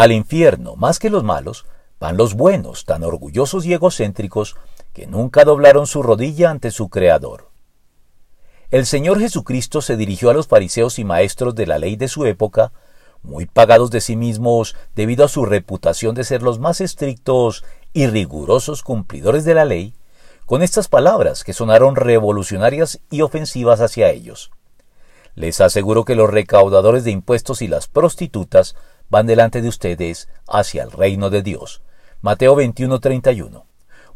Al infierno, más que los malos, van los buenos, tan orgullosos y egocéntricos, que nunca doblaron su rodilla ante su Creador. El Señor Jesucristo se dirigió a los fariseos y maestros de la ley de su época, muy pagados de sí mismos debido a su reputación de ser los más estrictos y rigurosos cumplidores de la ley, con estas palabras que sonaron revolucionarias y ofensivas hacia ellos. Les aseguro que los recaudadores de impuestos y las prostitutas van delante de ustedes hacia el reino de Dios. Mateo 21:31.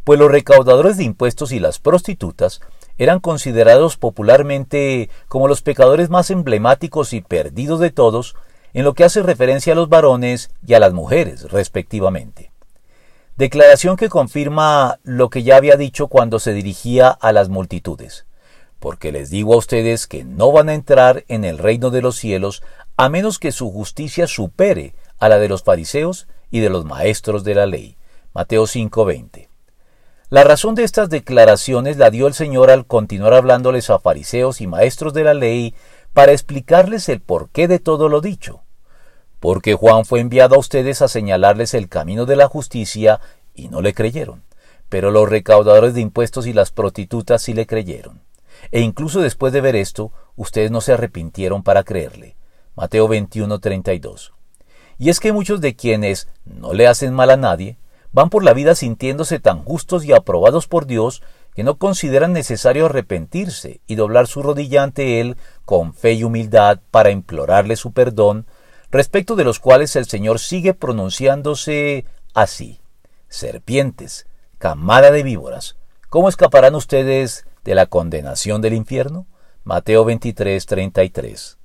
Pues los recaudadores de impuestos y las prostitutas eran considerados popularmente como los pecadores más emblemáticos y perdidos de todos en lo que hace referencia a los varones y a las mujeres, respectivamente. Declaración que confirma lo que ya había dicho cuando se dirigía a las multitudes. Porque les digo a ustedes que no van a entrar en el reino de los cielos a menos que su justicia supere a la de los fariseos y de los maestros de la ley. Mateo 5:20. La razón de estas declaraciones la dio el Señor al continuar hablándoles a fariseos y maestros de la ley para explicarles el porqué de todo lo dicho porque Juan fue enviado a ustedes a señalarles el camino de la justicia y no le creyeron. Pero los recaudadores de impuestos y las prostitutas sí le creyeron. E incluso después de ver esto, ustedes no se arrepintieron para creerle. Mateo 21:32. Y es que muchos de quienes no le hacen mal a nadie, van por la vida sintiéndose tan justos y aprobados por Dios que no consideran necesario arrepentirse y doblar su rodilla ante Él con fe y humildad para implorarle su perdón respecto de los cuales el Señor sigue pronunciándose así. Serpientes, camada de víboras, ¿cómo escaparán ustedes de la condenación del infierno? Mateo 23, 33.